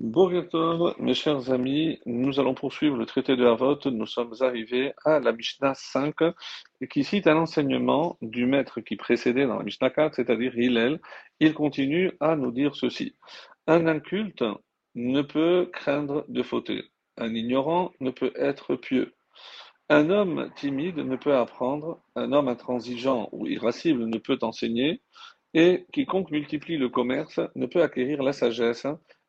Bokertov, mes chers amis, nous allons poursuivre le traité de Havot. Nous sommes arrivés à la Mishnah 5, qui cite un enseignement du maître qui précédait dans la Mishnah 4, c'est-à-dire Hillel. Il continue à nous dire ceci. Un inculte ne peut craindre de fauter. Un ignorant ne peut être pieux. Un homme timide ne peut apprendre. Un homme intransigeant ou irascible ne peut enseigner. Et quiconque multiplie le commerce ne peut acquérir la sagesse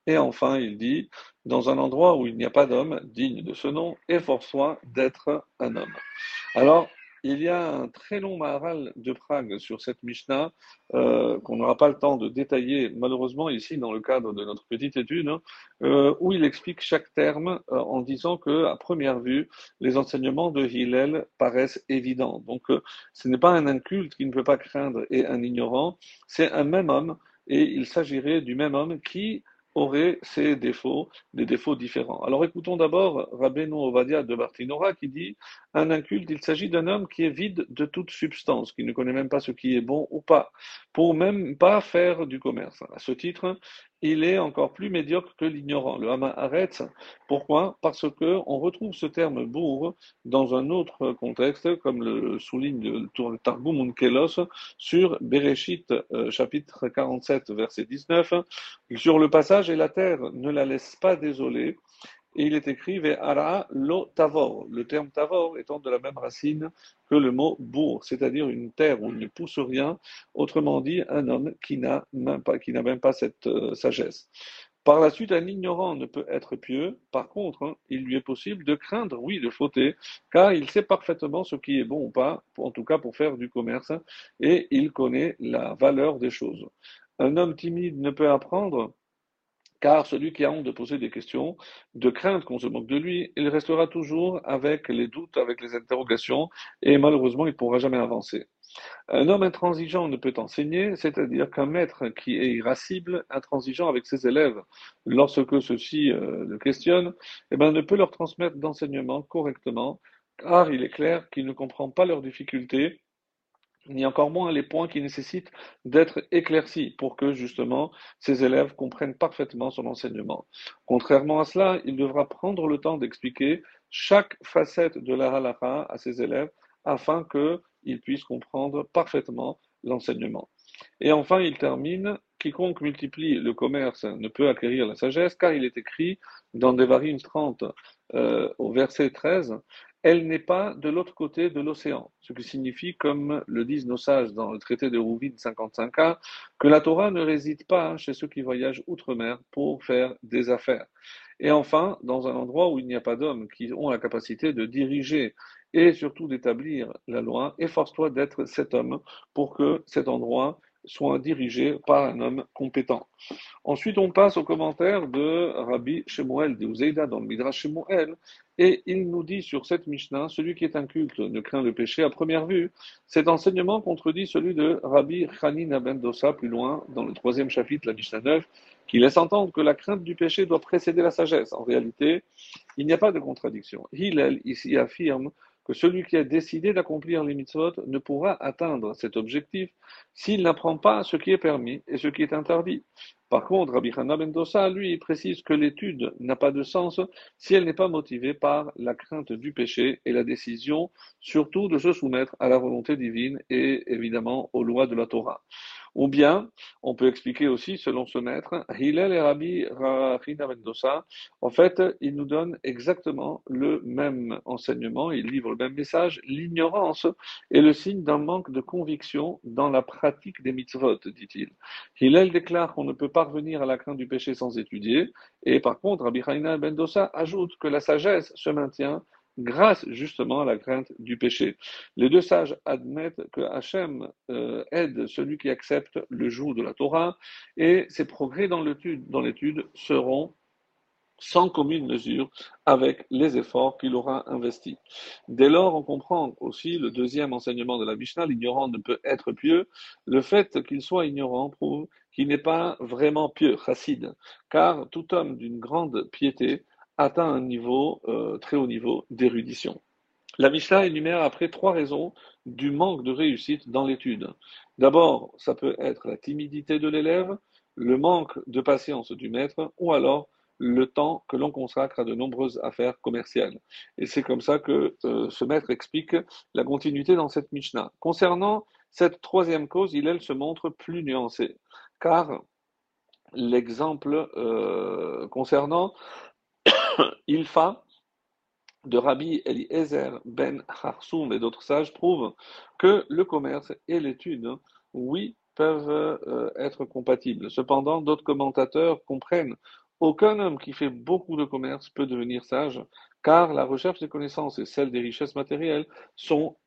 et enfin, il dit, dans un endroit où il n'y a pas d'homme digne de ce nom, efforce-toi d'être un homme. Alors, il y a un très long Maharal de Prague sur cette Mishnah euh, qu'on n'aura pas le temps de détailler malheureusement ici dans le cadre de notre petite étude, hein, euh, où il explique chaque terme euh, en disant que à première vue, les enseignements de Hillel paraissent évidents. Donc, ce n'est pas un inculte qui ne peut pas craindre et un ignorant, c'est un même homme et il s'agirait du même homme qui aurait ses défauts, des défauts différents. Alors écoutons d'abord Rabbeinu Ovadia de Bartinora qui dit un inculte, il s'agit d'un homme qui est vide de toute substance, qui ne connaît même pas ce qui est bon ou pas, pour même pas faire du commerce. À ce titre, il est encore plus médiocre que l'ignorant. Le Hama Aretz, pourquoi? Parce que on retrouve ce terme bourg dans un autre contexte, comme le souligne le Targum Unkelos sur Bereshit, euh, chapitre 47, verset 19, sur le passage et la terre ne la laisse pas désolée. Il est écrit Ve'ara lo tavor, le terme tavor étant de la même racine que le mot bourg, c'est-à-dire une terre où il ne pousse rien, autrement dit, un homme qui n'a même pas, qui n'a même pas cette euh, sagesse. Par la suite, un ignorant ne peut être pieux. Par contre, hein, il lui est possible de craindre, oui, de fauter, car il sait parfaitement ce qui est bon ou pas, en tout cas pour faire du commerce, et il connaît la valeur des choses. Un homme timide ne peut apprendre car celui qui a honte de poser des questions, de craindre qu'on se moque de lui, il restera toujours avec les doutes, avec les interrogations, et malheureusement, il ne pourra jamais avancer. Un homme intransigeant ne peut enseigner, c'est-à-dire qu'un maître qui est irascible, intransigeant avec ses élèves, lorsque ceux-ci euh, le questionnent, eh ben, ne peut leur transmettre d'enseignement correctement, car il est clair qu'il ne comprend pas leurs difficultés ni encore moins les points qui nécessitent d'être éclaircis pour que justement ces élèves comprennent parfaitement son enseignement. Contrairement à cela, il devra prendre le temps d'expliquer chaque facette de la halakha à ses élèves afin qu'ils puissent comprendre parfaitement l'enseignement. Et enfin, il termine Quiconque multiplie le commerce ne peut acquérir la sagesse, car il est écrit dans Devarim 30 euh, au verset 13 elle n'est pas de l'autre côté de l'océan. Ce qui signifie, comme le disent nos sages dans le traité de Rouvine 55a, que la Torah ne réside pas chez ceux qui voyagent outre-mer pour faire des affaires. Et enfin, dans un endroit où il n'y a pas d'hommes qui ont la capacité de diriger et surtout d'établir la loi, efforce-toi d'être cet homme pour que cet endroit soit dirigé par un homme compétent. Ensuite, on passe au commentaire de Rabbi Shemuel de Uzeida dans le Midrash Shemuel, et il nous dit sur cette Mishnah, celui qui est inculte ne craint le péché à première vue. Cet enseignement contredit celui de Rabbi Chanin Ben Dosa plus loin, dans le troisième chapitre, la Mishnah 9, qui laisse entendre que la crainte du péché doit précéder la sagesse. En réalité, il n'y a pas de contradiction. Hillel ici affirme que celui qui a décidé d'accomplir les mitzvot ne pourra atteindre cet objectif s'il n'apprend pas ce qui est permis et ce qui est interdit. Par contre, Rabbi Hanna Mendoza, lui, précise que l'étude n'a pas de sens si elle n'est pas motivée par la crainte du péché et la décision, surtout de se soumettre à la volonté divine et évidemment aux lois de la Torah. Ou bien, on peut expliquer aussi, selon ce maître, Hillel et Rabbi Rachina Mendoza, en fait, ils nous donnent exactement le même enseignement, ils livrent le même message. L'ignorance est le signe d'un manque de conviction dans la pratique des mitzvot, dit-il. Hillel déclare qu'on ne peut parvenir à la crainte du péché sans étudier, et par contre, Rabbi Rachina Mendoza ajoute que la sagesse se maintient grâce justement à la crainte du péché. Les deux sages admettent que Hachem euh, aide celui qui accepte le joug de la Torah et ses progrès dans l'étude seront sans commune mesure avec les efforts qu'il aura investis. Dès lors, on comprend aussi le deuxième enseignement de la Mishnah, l'ignorant ne peut être pieux. Le fait qu'il soit ignorant prouve qu'il n'est pas vraiment pieux, chassid, car tout homme d'une grande piété atteint un niveau, euh, très haut niveau d'érudition. La Mishnah énumère après trois raisons du manque de réussite dans l'étude. D'abord, ça peut être la timidité de l'élève, le manque de patience du maître, ou alors le temps que l'on consacre à de nombreuses affaires commerciales. Et c'est comme ça que euh, ce maître explique la continuité dans cette Mishnah. Concernant cette troisième cause, il, elle, se montre plus nuancée, car l'exemple euh, concernant Ilfa de Rabbi Eliezer ben Harsoum et d'autres sages prouve que le commerce et l'étude, oui, peuvent euh, être compatibles. Cependant, d'autres commentateurs comprennent aucun homme qui fait beaucoup de commerce peut devenir sage, car la recherche des connaissances et celle des richesses matérielles sont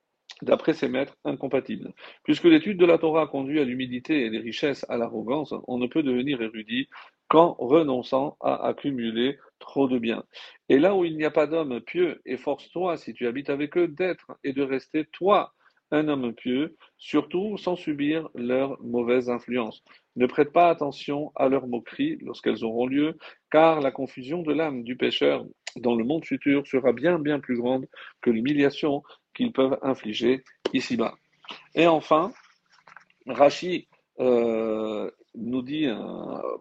d'après ces maîtres, incompatibles. Puisque l'étude de la Torah conduit à l'humilité et les richesses à l'arrogance, on ne peut devenir érudit qu'en renonçant à accumuler trop de biens. Et là où il n'y a pas d'homme pieux, efforce-toi, si tu habites avec eux, d'être et de rester toi un homme pieux, surtout sans subir leur mauvaise influence. Ne prête pas attention à leurs moqueries lorsqu'elles auront lieu, car la confusion de l'âme du pécheur dans le monde futur sera bien bien plus grande que l'humiliation qu'ils peuvent infliger ici-bas. Et enfin, Rachi euh, nous dit euh,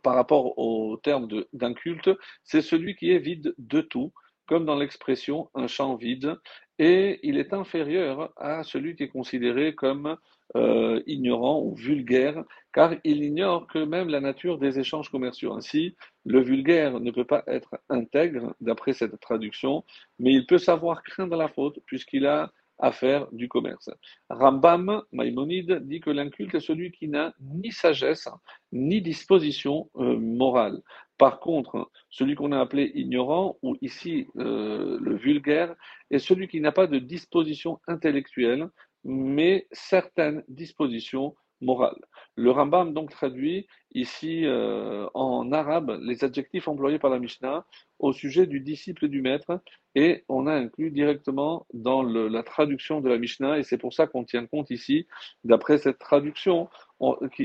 par rapport au terme d'un culte, c'est celui qui est vide de tout, comme dans l'expression un champ vide, et il est inférieur à celui qui est considéré comme euh, ignorant ou vulgaire, car il ignore que même la nature des échanges commerciaux. Ainsi, le vulgaire ne peut pas être intègre, d'après cette traduction, mais il peut savoir craindre la faute, puisqu'il a à du commerce. Rambam Maïmonide dit que l'inculte est celui qui n'a ni sagesse ni disposition euh, morale. Par contre, celui qu'on a appelé ignorant, ou ici euh, le vulgaire, est celui qui n'a pas de disposition intellectuelle, mais certaines dispositions morales. Le Rambam donc traduit ici euh, en arabe les adjectifs employés par la Mishnah au sujet du disciple du maître et on a inclus directement dans la traduction de la Mishnah et c'est pour ça qu'on tient compte ici, d'après cette traduction,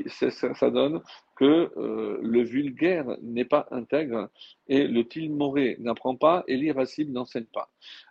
ça, donne que euh, le vulgaire n'est pas intègre et le tilmoré n'apprend pas et l'irascible n'enseigne pas.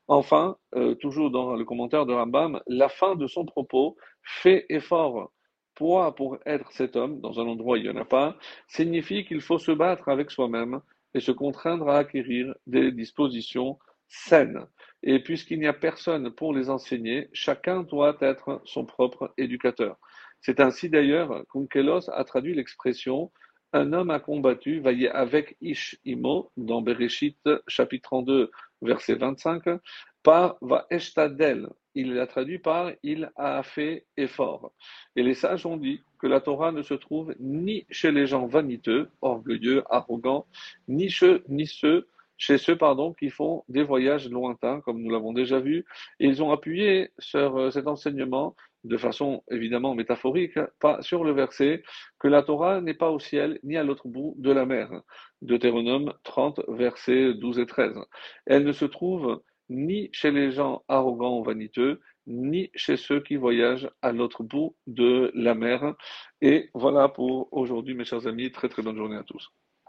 Enfin, euh, toujours dans le commentaire de Rambam, la fin de son propos fait effort pour être cet homme, dans un endroit où il n'y en a pas, signifie qu'il faut se battre avec soi-même et se contraindre à acquérir des dispositions saines. Et puisqu'il n'y a personne pour les enseigner, chacun doit être son propre éducateur. C'est ainsi d'ailleurs qu'Unkelos a traduit l'expression un homme a combattu, vaillé avec Ish Imo, dans Bereshit chapitre 32, verset 25, par Va Eshtadel, il l'a traduit par il a fait effort. Et les sages ont dit que la Torah ne se trouve ni chez les gens vaniteux, orgueilleux, arrogants, ni chez, ni ceux, chez ceux pardon, qui font des voyages lointains, comme nous l'avons déjà vu. Et ils ont appuyé sur euh, cet enseignement de façon évidemment métaphorique, pas sur le verset que la Torah n'est pas au ciel ni à l'autre bout de la mer. Deutéronome 30, versets 12 et 13. Elle ne se trouve ni chez les gens arrogants ou vaniteux, ni chez ceux qui voyagent à l'autre bout de la mer. Et voilà pour aujourd'hui, mes chers amis. Très très bonne journée à tous.